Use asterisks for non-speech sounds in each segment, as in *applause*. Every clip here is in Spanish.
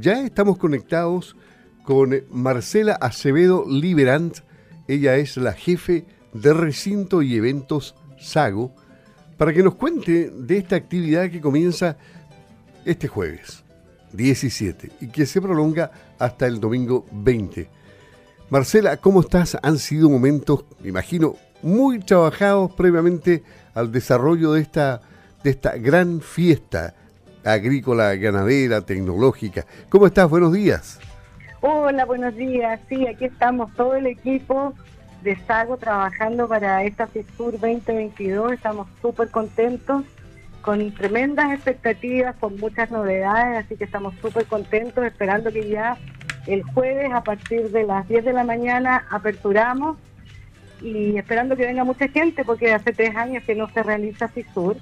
ya estamos conectados con Marcela Acevedo Liberant. Ella es la jefe de recinto y eventos Sago, para que nos cuente de esta actividad que comienza este jueves 17 y que se prolonga hasta el domingo 20. Marcela, ¿cómo estás? Han sido momentos, me imagino, muy trabajados previamente al desarrollo de esta, de esta gran fiesta agrícola, ganadera, tecnológica. ¿Cómo estás? Buenos días. Hola, buenos días. Sí, aquí estamos todo el equipo de Sago trabajando para esta FISUR 2022. Estamos súper contentos, con tremendas expectativas, con muchas novedades, así que estamos súper contentos, esperando que ya el jueves a partir de las 10 de la mañana aperturamos y esperando que venga mucha gente porque hace tres años que no se realiza FISUR.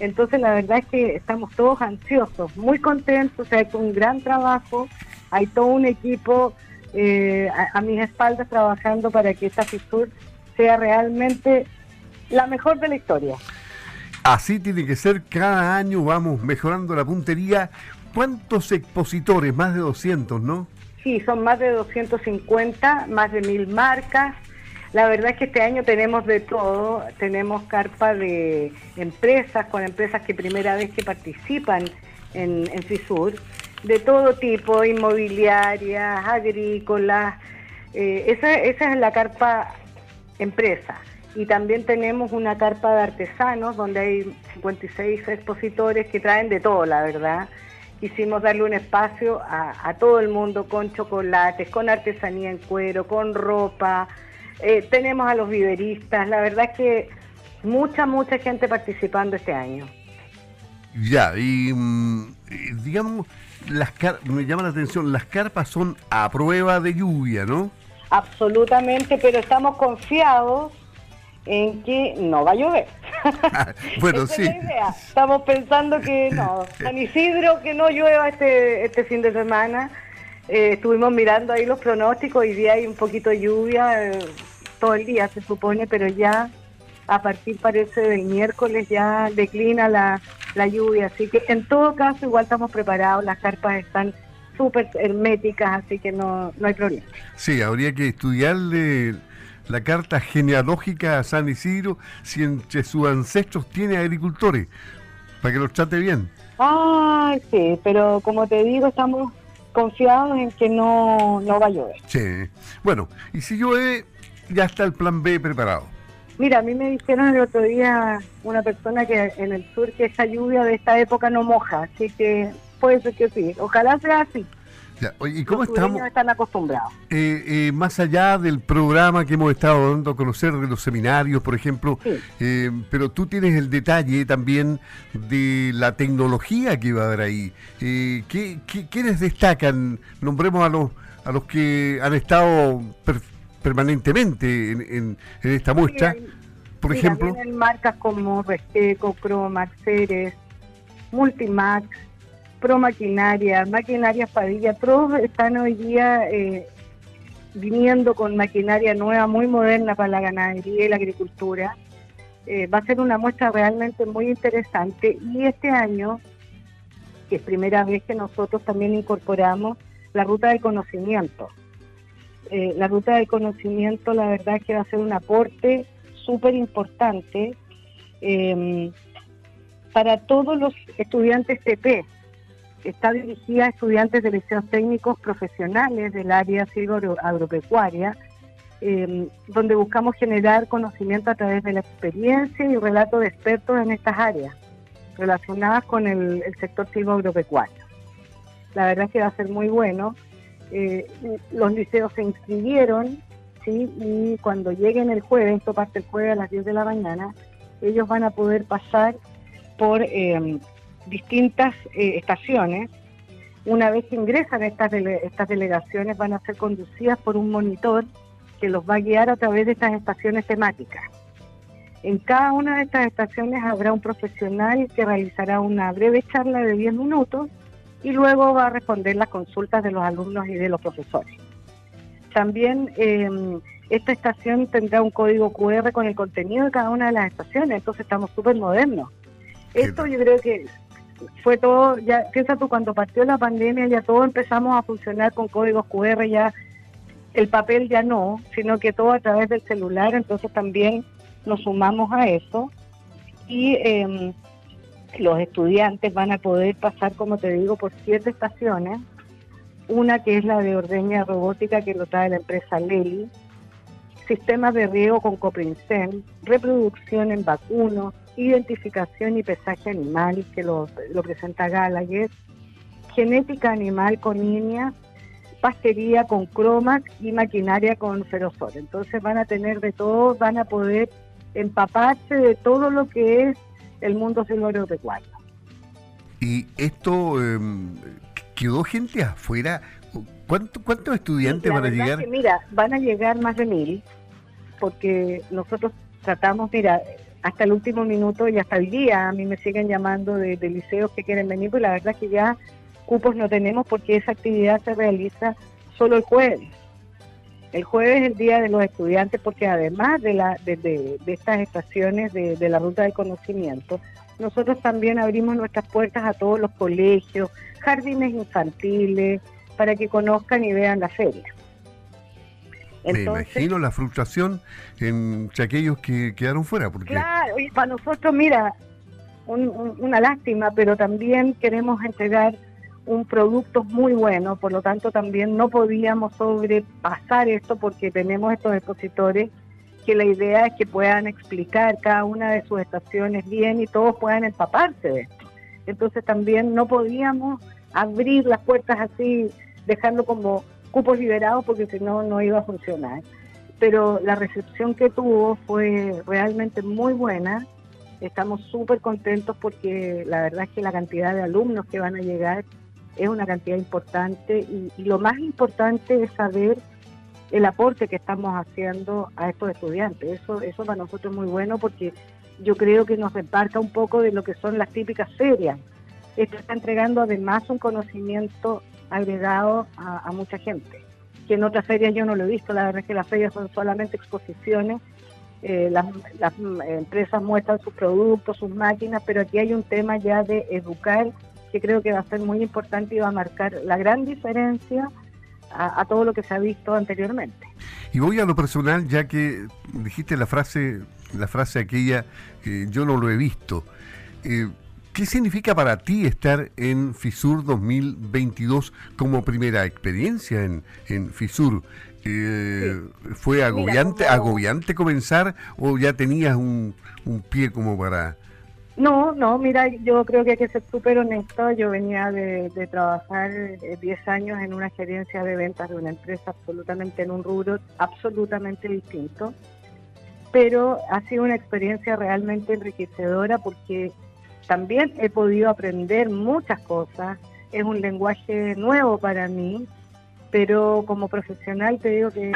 Entonces la verdad es que estamos todos ansiosos, muy contentos, ha hecho un gran trabajo, hay todo un equipo eh, a, mis espaldas trabajando para que esta FISUR sea realmente la mejor de la historia. Así tiene que ser, cada año vamos mejorando la puntería. ¿Cuántos expositores? Más de 200, ¿no? Sí, son más de 250, más de mil marcas. La verdad es que este año tenemos de todo, tenemos carpa de empresas, con empresas que primera vez que participan en, en FISUR, de todo tipo, inmobiliarias, agrícolas, eh, esa, es la carpa empresa. Y también tenemos una carpa de artesanos donde hay 56 expositores que traen de todo, la verdad. Quisimos darle un espacio a, todo el mundo con chocolates, con artesanía en cuero, con ropa. Eh, tenemos a los viveristas. La verdad es que mucha, mucha gente participando este año. Ya, y mm, digamos, las me llama la atención, las carpas son a prueba de lluvia, ¿no? Absolutamente, pero estamos confiados en que no va a llover. *laughs* bueno, sí. Estamos pensando que no, San Isidro, que no llueva este, este fin de semana. Eh, estuvimos mirando ahí los pronósticos, hoy día hay un poquito de lluvia, eh, todo el día se supone, pero ya a partir parece del miércoles ya declina la, la lluvia, así que en todo caso igual estamos preparados, las carpas están súper herméticas, así que no, no hay problema. Sí, habría que estudiarle la carta genealógica a San Isidro si entre sus ancestros tiene agricultores, para que los trate bien. Ay, sí, pero como te digo, estamos confiados en que no, no va a llover. Sí, bueno, y si llueve, ya está el plan B preparado. Mira, a mí me dijeron el otro día una persona que en el sur que esa lluvia de esta época no moja, así que puede ser que sí. Ojalá sea así. ¿Y cómo Los estamos? están acostumbrados. Eh, eh, más allá del programa que hemos estado dando a conocer de los seminarios, por ejemplo, eh, pero tú tienes el detalle también de la tecnología que va a haber ahí. ¿qué, quiénes destacan? Nombremos a los, a los que han estado permanentemente en, esta muestra. por ejemplo. En marcas como Resteco, Cromax, Ceres, Multimax, Pro Maquinaria, Maquinaria Padilla, todos están hoy día eh, viniendo con maquinaria nueva, muy moderna para la ganadería y la agricultura. Eh, va a ser una muestra realmente muy interesante y este año, que es primera vez que nosotros también incorporamos la ruta del conocimiento. Eh, la ruta del conocimiento, la verdad es que va a ser un aporte súper importante para todos los estudiantes TP, está dirigida a estudiantes de liceos técnicos profesionales del área silvo-agropecuaria, em, donde buscamos generar conocimiento a través de la experiencia y relato de expertos en estas áreas relacionadas con el, sector silvo-agropecuario. La verdad es que va a ser muy bueno. Eh, los liceos se inscribieron, ¿sí? y cuando lleguen el jueves, esto parte el jueves a las 10 de la mañana, ellos van a poder pasar por eh, distintas eh, estaciones. Una vez que ingresan estas, estas delegaciones van a ser conducidas por un monitor que los va a guiar a través de estas estaciones temáticas. En cada una de estas estaciones habrá un profesional que realizará una breve charla de 10 minutos y luego va a responder las consultas de los alumnos y de los profesores. También em, esta estación tendrá un código QR con el contenido de cada una de las estaciones, entonces estamos súper modernos. Esto yo creo que fue todo, ya piensa tú, cuando partió la pandemia ya todo empezamos a funcionar con códigos QR, ya el papel ya no, sino que todo a través del celular, entonces también nos sumamos a eso y em, los estudiantes van a poder pasar, como te digo, por siete estaciones, una que es la de ordeña robótica que lo trae la empresa Lely, sistemas de riego con coprincel, reproducción en vacunos, identificación y pesaje animal, que lo, presenta Gallagher, genética animal con línea, pastería con cromas y maquinaria con ferozor. Entonces van a tener de todo, van a poder empaparse de todo lo que es el mundo agropecuario. Y esto em, quedó gente afuera. ¿Cuántos estudiantes van a llegar? mira, van a llegar más de mil, porque nosotros tratamos, mira, hasta el último minuto y hasta el día a mí me siguen llamando de, liceos que quieren venir, pues la verdad es que ya cupos no tenemos porque esa actividad se realiza solo el jueves. El jueves es el día de los estudiantes porque además de, la, de, estas estaciones de, de, la ruta del conocimiento, nosotros también abrimos nuestras puertas a todos los colegios, jardines infantiles, para que conozcan y vean la feria. Me imagino la frustración entre aquellos que quedaron fuera. Porque... Claro, y para nosotros, mira, una lástima, pero también queremos entregar un producto muy bueno, por lo tanto también no podíamos sobrepasar esto porque tenemos estos expositores que la idea es que puedan explicar cada una de sus estaciones bien y todos puedan empaparse de esto. Entonces también no podíamos abrir las puertas así, dejando como cupos liberados porque si no, no iba a funcionar. Pero la recepción que tuvo fue realmente muy buena. Estamos súper contentos porque la verdad es que la cantidad de alumnos que van a llegar es una cantidad importante y, lo más importante es saber el aporte que estamos haciendo a estos estudiantes. Eso, eso para nosotros es muy bueno porque yo creo que nos reparta un poco de lo que son las típicas ferias. Esto está entregando además un conocimiento agregado a, mucha gente, que en otras ferias yo no lo he visto, la verdad es que las ferias son solamente exposiciones, eh, las, empresas muestran sus productos, sus máquinas, pero aquí hay un tema ya de educar que creo que va a ser muy importante y va a marcar la gran diferencia a, todo lo que se ha visto anteriormente. Y voy a lo personal, ya que dijiste la frase, la frase aquella, que yo no lo he visto. Eh, ¿Qué significa para ti estar en FISUR 2022 como primera experiencia en, en FISUR? Eh, ¿Fue agobiante, agobiante comenzar o ya tenías un, pie como para...? No, no, mira, yo creo que hay que ser súper honesto. Yo venía de, trabajar 10 eh, años en una gerencia de ventas de una empresa absolutamente en un rubro absolutamente distinto, pero ha sido una experiencia realmente enriquecedora porque también he podido aprender muchas cosas, es un lenguaje nuevo para mí, pero como profesional te digo que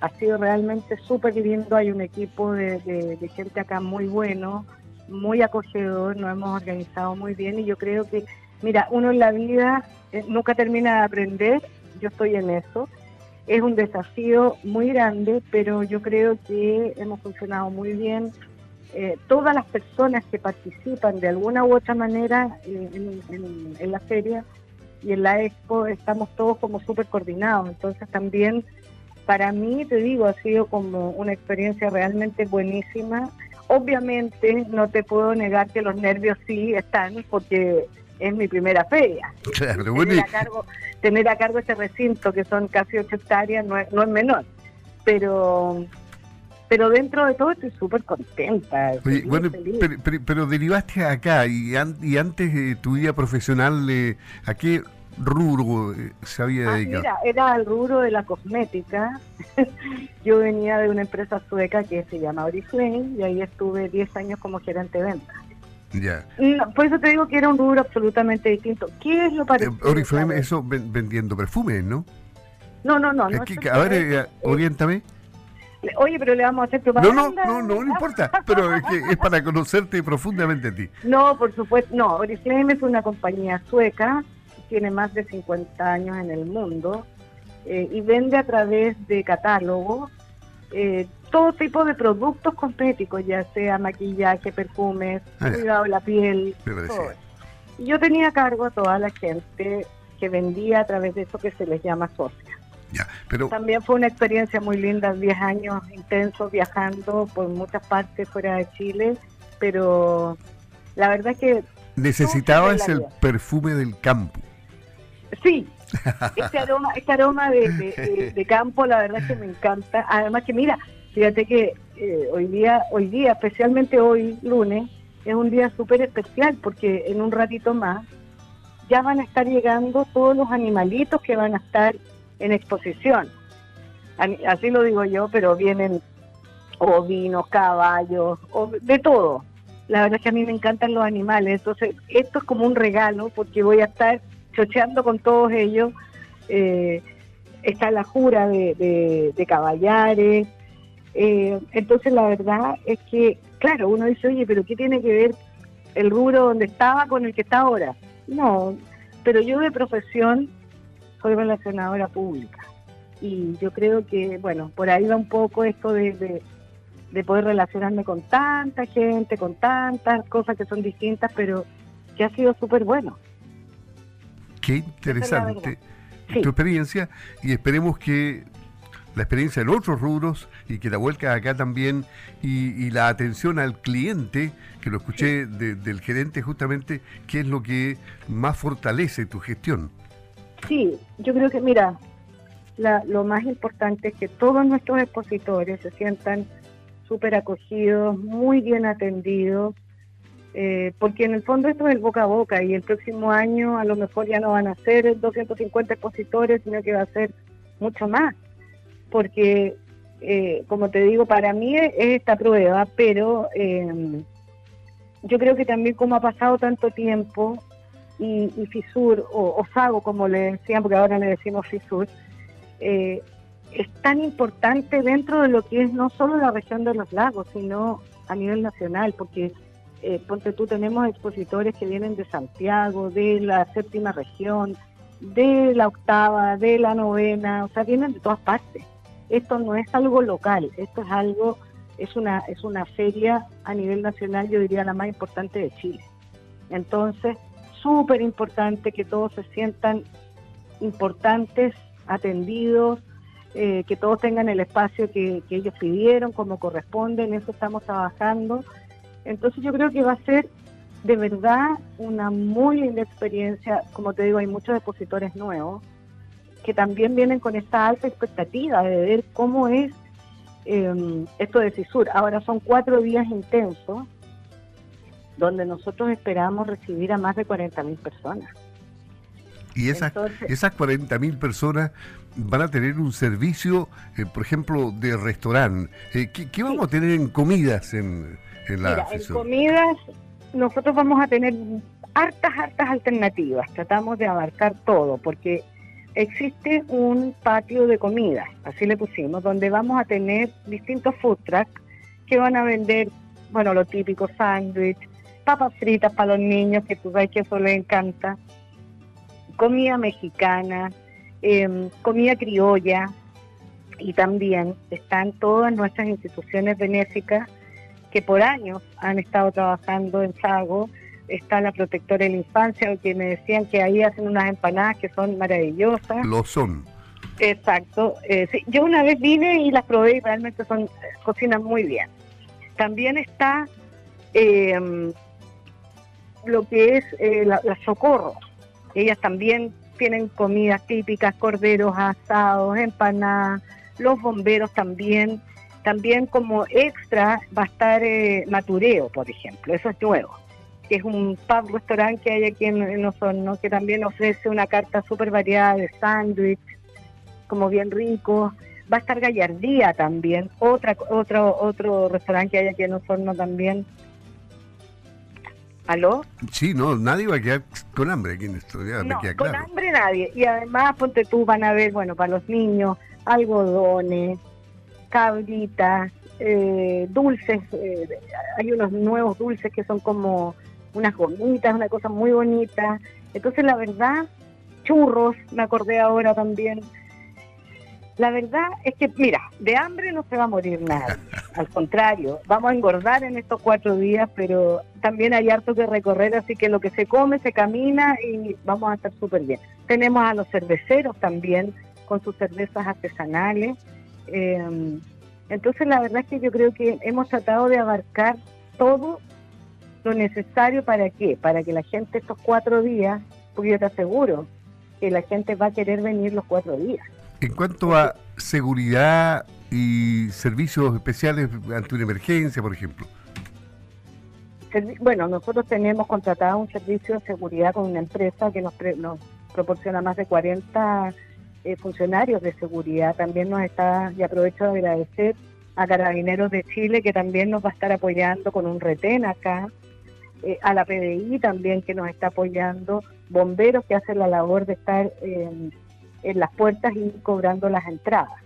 ha sido realmente súper lindo, hay un equipo de, gente acá muy bueno, muy acogedor, nos hemos organizado muy bien y yo creo que, mira, uno en la vida eh, nunca termina de aprender, yo estoy en eso, es un desafío muy grande, pero yo creo que hemos funcionado muy bien, eh, todas las personas que participan de alguna u otra manera en, la feria y en la expo estamos todos como súper coordinados. Entonces también para mí, te digo, ha sido como una experiencia realmente buenísima. Obviamente no te puedo negar que los nervios sí están porque es mi primera feria. tener, a cargo, tener a cargo este recinto que son casi ocho hectáreas no es, no es menor. Pero pero dentro de todo estoy súper contenta. bueno, pero, derivaste acá y, y antes de tu vida profesional, eh, ¿a qué rubro eh, se había ah, dedicado? Mira, era el rubro de la cosmética. *laughs* Yo venía de una empresa sueca que se llama Oriflame y ahí estuve 10 años como gerente de ventas. Ya. por eso te digo que era un rubro absolutamente distinto. ¿Qué es lo parecido? Eh, Oriflame, eso vendiendo perfumes, ¿no? No, no, no. a ver, oriéntame. Oye, pero le vamos a hacer propaganda. No, no, no, no, importa, pero es, que es para conocerte profundamente a ti. *laughs* No, por supuesto, no. Oriflame es una compañía sueca, tiene más de 50 años en el mundo eh, y vende a través de catálogos eh, todo tipo de productos cosméticos, ya sea maquillaje, perfumes, ah, cuidado de la piel, todo Y yo tenía a cargo a toda la gente que vendía a través de eso que se les llama socia. Ya, pero... También fue una experiencia muy linda, 10 años intensos viajando por muchas partes fuera de Chile, pero la verdad es que... Necesitabas el perfume del campo. Sí, *laughs* este aroma, este aroma de, campo, la verdad es que me encanta. Además que mira, fíjate que eh, hoy día, hoy día, especialmente hoy, lunes, es un día súper especial porque en un ratito más ya van a estar llegando todos los animalitos que van a estar en exposición. Así lo digo yo, pero vienen ovinos, caballos, de todo. La verdad es que a mí me encantan los animales, entonces esto es como un regalo porque voy a estar chocheando con todos ellos. Eh, está la jura de, de, caballares. Eh, entonces la verdad es que, claro, uno dice, oye, pero ¿qué tiene que ver el rubro donde estaba con el que está ahora? No, pero yo de profesión soy relacionadora pública. Y yo creo que, bueno, por ahí va un poco esto de, de poder relacionarme con tanta gente, con tantas cosas que son distintas, pero que ha sido súper bueno. Qué interesante tu experiencia y esperemos que la experiencia en otros rubros y que la vuelca acá también y, la atención al cliente, que lo escuché del gerente justamente, qué es lo que más fortalece tu gestión. Sí, yo creo que, mira, lo más importante es que todos nuestros expositores se sientan súper acogidos, muy bien atendidos, eh, porque en el fondo esto es el boca a boca y el próximo año a lo mejor ya no van a ser 250 expositores, sino que va a ser mucho más, porque eh, como te digo, para mí es esta prueba, pero eh, yo creo que también como ha pasado tanto tiempo y, Fisur, o, o, Sago como le decían, porque ahora le decimos Fisur, es tan importante dentro de lo que es no solo la región de los lagos, sino a nivel nacional, porque eh, ponte tú, tenemos expositores que vienen de Santiago, de la séptima región, de la octava, de la novena, o sea, vienen de todas partes. Esto no es algo local, esto es algo, es una, es una feria a nivel nacional, yo diría la más importante de Chile. Entonces, súper importante que todos se sientan importantes, atendidos, eh, que todos tengan el espacio que, que ellos pidieron, como corresponde, en eso estamos trabajando entonces yo creo que va a ser de verdad una muy linda experiencia. Como te digo, hay muchos expositores nuevos que también vienen con esta alta expectativa de ver cómo es em, esto de CISUR. Ahora son cuatro días intensos donde nosotros esperamos recibir a más de 40.000 personas. Y esas, esas 40.000 personas van a tener un servicio, eh, por ejemplo, de restaurante. Eh, ¿qué, vamos a tener en comidas en, Mira, en comidas nosotros vamos a tener hartas, hartas alternativas. Tratamos de abarcar todo porque existe un patio de comida, así le pusimos, donde vamos a tener distintos food trucks que van a vender, bueno, lo típico, sándwich, papas fritas para los niños, que tú sabes que eso les encanta, comida mexicana, em, comida criolla, y también están todas nuestras instituciones benéficas que por años han estado trabajando en Sago. Está la protectora de la infancia, que me decían que ahí hacen unas empanadas que son maravillosas. Lo son. Exacto. Eh, yo una vez vine y las probé y realmente son cocinan muy bien. También está em, lo que es eh, la, la, Socorro. Ellas también tienen comidas típicas, corderos asados, empanadas. Los bomberos también también como extra va a estar eh, Matureo, por ejemplo, eso es nuevo, que es un pub restaurante que hay aquí en, Osorno, que también ofrece una carta súper variada de sándwich, como bien rico. Va a estar Gallardía también, otra, otro, otro restaurante que hay aquí en Osorno también. ¿Aló? Sí, no, nadie va a quedar con hambre aquí en esto. no, con hambre nadie. Y además, ponte tú, van a ver, bueno, para los niños, algodones, cabritas, eh, dulces, eh, hay unos nuevos dulces que son como unas gomitas, una cosa muy bonita. Entonces la verdad, churros, me acordé ahora también. La verdad es que, mira, de hambre no se va a morir nada. *laughs* Al contrario, vamos a engordar en estos cuatro días, pero también hay harto que recorrer, así que lo que se come, se camina y vamos a estar súper bien. Tenemos a los cerveceros también con sus cervezas artesanales. Eh, entonces, la verdad es que yo creo que hemos tratado de abarcar todo lo necesario para qué, para que la gente estos cuatro días, porque yo te aseguro que la gente va a querer venir los cuatro días. En cuanto a seguridad y servicios especiales ante una emergencia, por ejemplo. Bueno, nosotros tenemos contratado un servicio de seguridad con una empresa que nos, nos proporciona más de 40 eh, funcionarios de seguridad. También nos está, y aprovecho de agradecer a Carabineros de Chile que también nos va a estar apoyando con un retén acá, eh, a la PDI también que nos está apoyando, bomberos que hacen la labor de estar en en las puertas y cobrando las entradas.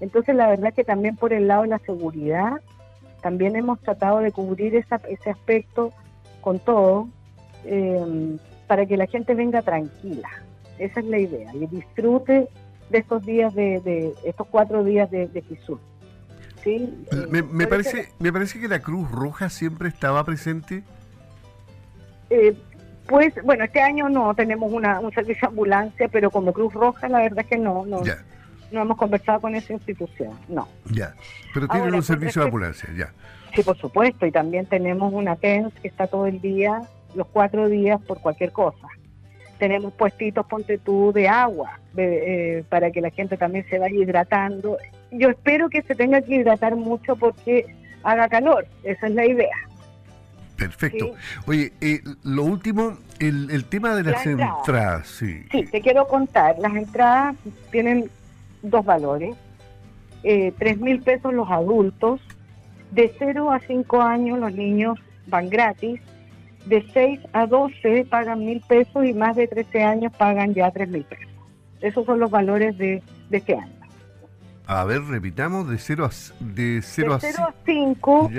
Entonces la verdad que también por el lado de la seguridad, también hemos tratado de cubrir ese aspecto con todo eh, para que la gente venga tranquila. Esa es la idea, y disfrute de estos días de, estos cuatro días de, de ¿Sí? Me, me parece, me parece que la Cruz Roja siempre estaba presente. Eh, pues, bueno, este año no tenemos una, un servicio de ambulancia, pero como Cruz Roja, la verdad es que no, no, no hemos conversado con esa institución, no. Ya, pero tienen un servicio de ambulancia, ya. Sí, por supuesto, y también tenemos una TENS que está todo el día, los cuatro días, por cualquier cosa. Tenemos puestitos, ponte tú, de agua, eh, para que la gente también se vaya hidratando. Yo espero que se tenga que hidratar mucho porque haga calor, esa es la idea. Perfecto. Oye, eh, lo último, el, el tema de las entradas. sí. Sí, te quiero contar. Las entradas tienen dos valores. Eh, tres mil pesos los adultos. De 0 a 5 años los niños van gratis. De 6 a 12 pagan mil pesos y más de 13 años pagan ya tres mil pesos. Esos son los valores de, de este año. A ver, repitamos, de 0 a, de 0 a 5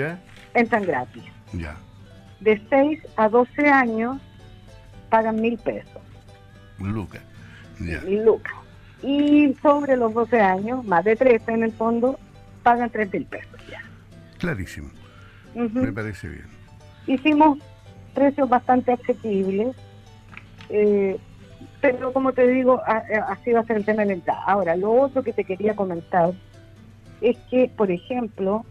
entran gratis. Ya de 6 a 12 años pagan mil pesos. Lucas. Mil lucas. Y sobre los 12 años, más de 13 en el fondo, pagan 3 mil pesos ya. Clarísimo. Me parece bien. Hicimos precios bastante asequibles, eh, pero como te digo, así va a ser el tema de la entrada. Ahora, lo otro que te quería comentar es que, por ejemplo,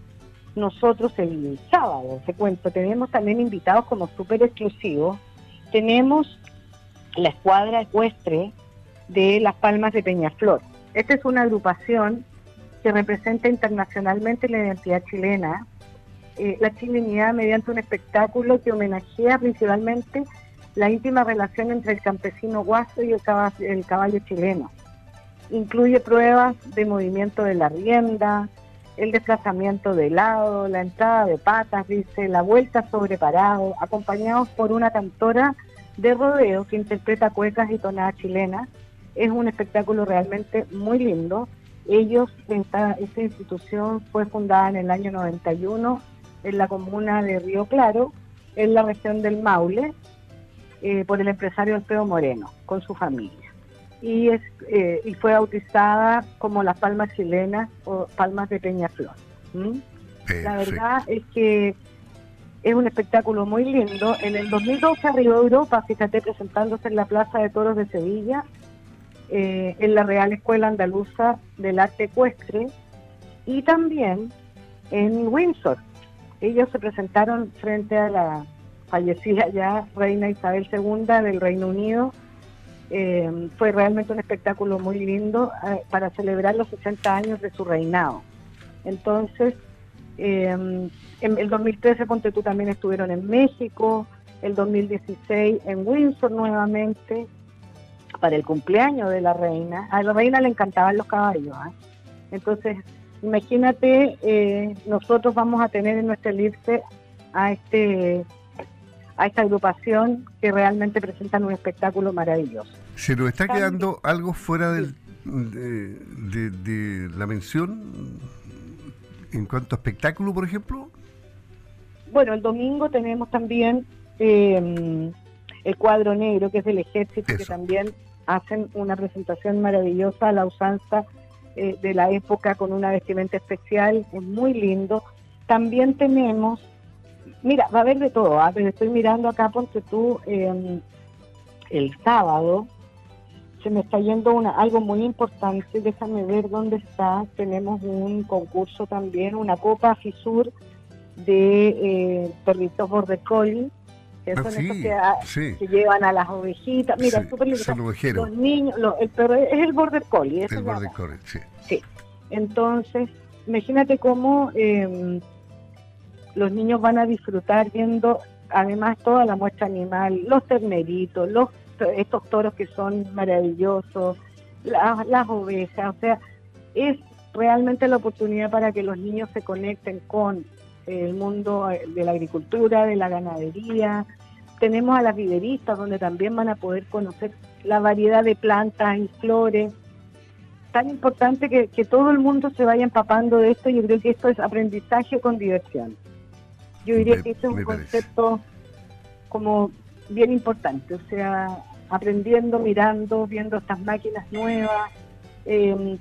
nosotros el sábado, te cuento, tenemos también invitados como súper exclusivos. Tenemos la escuadra ecuestre de Las Palmas de Peñaflor. Esta es una agrupación que representa internacionalmente la identidad chilena, eh, la chilenidad mediante un espectáculo que homenajea principalmente la íntima relación entre el campesino guaso y el caballo chileno. Incluye pruebas de movimiento de la rienda, el desplazamiento de lado, la entrada de patas, dice, la vuelta sobre parado, acompañados por una cantora de rodeo que interpreta cuecas y tonadas chilenas. Es un espectáculo realmente muy lindo. Ellos, esta, esta institución fue fundada en el año 91 en la comuna de Río Claro, en la región del Maule, eh, por el empresario Alfredo Moreno, con su familia y, es, eh, y fue bautizada como las palmas chilenas o palmas de Peñaflor. La verdad es que es un espectáculo muy lindo. En el 2012 arribó Europa, fíjate, presentándose en la Plaza de Toros de Sevilla, eh, en la Real Escuela Andaluza del Arte Ecuestre y también en Windsor. Ellos se presentaron frente a la fallecida ya reina Isabel II del Reino Unido eh, fue realmente un espectáculo muy lindo eh, para celebrar los 80 años de su reinado. Entonces, eh, en el 2013, Ponte tú también estuvieron en México, el 2016 en Windsor nuevamente, para el cumpleaños de la reina. A la reina le encantaban los caballos. Entonces, imagínate, nosotros vamos a tener en nuestra elipse a este a esta agrupación que realmente presentan un espectáculo maravilloso. ¿Se nos está quedando algo fuera del, de, la mención en cuanto a espectáculo, por ejemplo? Bueno, el domingo tenemos también eh, el cuadro negro, que es del ejército, que también hacen una presentación maravillosa a la usanza eh, de la época con una vestimenta especial, es muy lindo. También tenemos, mira, va a haber de todo, ¿ah? estoy mirando acá, ponte tú, em, el sábado, se me está yendo una, algo muy importante, déjame ver dónde está, tenemos un concurso también, una copa Fisur de eh, perritos border collie, que Ah, son sí, estos que, sí. que llevan a las ovejitas, mira, Sí, lindo. son ovejeros. Los niños, el perro es el border collie, eso El se Border llama. Collie, sí. Sí. Entonces, imagínate cómo eh, los niños van a disfrutar viendo además toda la muestra animal, los terneritos, los estos toros que son maravillosos, la- las ovejas, o sea, es realmente la oportunidad para que los niños se conecten con el mundo eh, de la agricultura, de la ganadería. Tenemos a las viveristas donde también van a poder conocer la variedad de plantas y flores tan importante que, que todo el mundo se vaya empapando de esto. Yo creo que esto es aprendizaje con diversión. Yo diría Me- que este es un parece. concepto como bien importante, o sea, aprendiendo, mirando, viendo estas máquinas nuevas. Eh,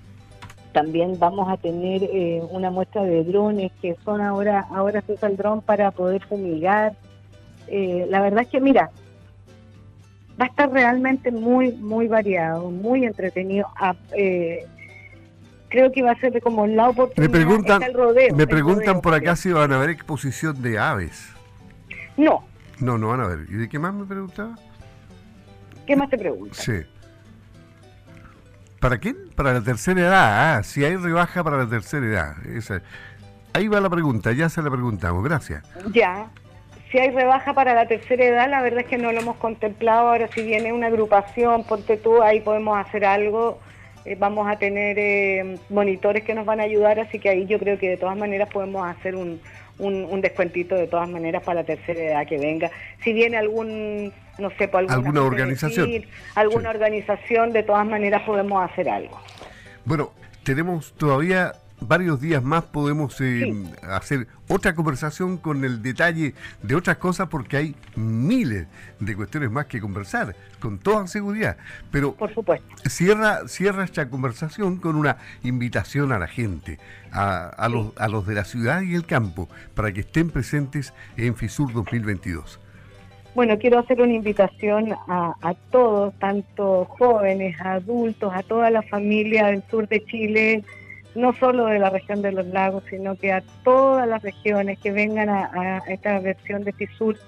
también vamos a tener eh, una muestra de drones que son ahora, ahora se usa el dron para poder fumigar. Eh, la verdad es que, mira, va a estar realmente muy, muy variado, muy entretenido. Ah, eh, creo que va a ser como la oportunidad. Me preguntan, el rodeo, me preguntan rodeo, por acá si van a ver exposición de aves. No, No, no van a ver. ¿Y de qué más me preguntaba? ¿qué más te preguntan? Sí. ¿Para quién? Para la tercera edad. Ah, si hay rebaja para la tercera edad. Esa. Ahí va la pregunta, ya se la preguntamos. Gracias. Ya. Si hay rebaja para la tercera edad, la verdad es que no lo hemos contemplado. Ahora, si viene una agrupación, ponte tú, ahí podemos hacer algo. Eh, vamos a tener eh, monitores que nos van a ayudar, así que ahí yo creo que de todas maneras podemos hacer un, un, un descuentito de todas maneras para la tercera edad que venga. Si viene algún, no sé, por alguna, ¿Alguna junta de organización? alguna Sí. organización, de todas maneras podemos hacer algo. Bueno, tenemos todavía varios días más, podemos eh, Sí. hacer otra conversación con el detalle de otras cosas porque hay miles de cuestiones más que conversar, con toda seguridad. Pero Por supuesto. cierra, cierra esta conversación con una invitación a la gente, a, a los, a los de la ciudad y el campo, para que estén presentes en FISUR 2022. Bueno, quiero hacer una invitación a, a todos, tanto jóvenes, adultos, a toda la familia del sur de Chile, no solo de la región de los lagos, sino que a todas las regiones que vengan a, esta versión de FISUR,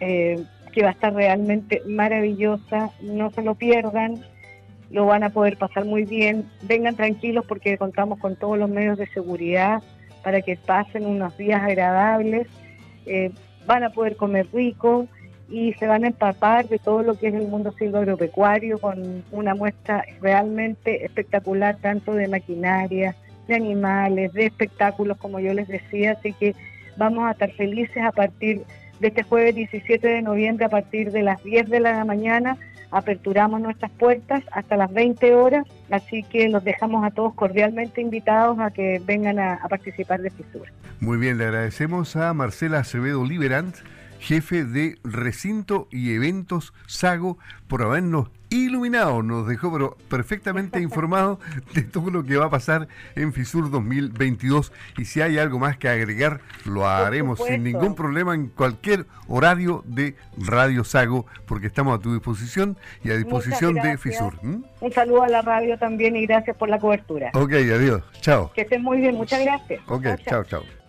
eh, que va a estar realmente maravillosa, no se lo pierdan, lo van a poder pasar muy bien, vengan tranquilos porque contamos con todos los medios de seguridad para que pasen unos días agradables. Eh, van a poder comer rico y se van a empapar de todo lo que es el mundo silvoagropecuario con una muestra realmente espectacular, tanto de maquinaria, de animales, de espectáculos, como yo les decía. Así que vamos a estar felices a partir de este jueves 17 de noviembre, a partir de las 10 de la mañana. Aperturamos nuestras puertas hasta las 20 horas, así que los dejamos a todos cordialmente invitados a que vengan a, participar de FISUR. Muy bien, le agradecemos a Marcela Acevedo Liberant, jefe de recinto y eventos Sago, por habernos iluminado, nos dejó pero perfectamente *laughs* informado de todo lo que va a pasar en FISUR 2022 y si hay algo más que agregar lo haremos sin ningún problema en cualquier horario de Radio Sago porque estamos a tu disposición y a disposición de. FISUR. Un saludo a la radio también y gracias por la cobertura. Ok, adiós, chao. Que estén muy bien, muchas gracias. Ok, chao, chao.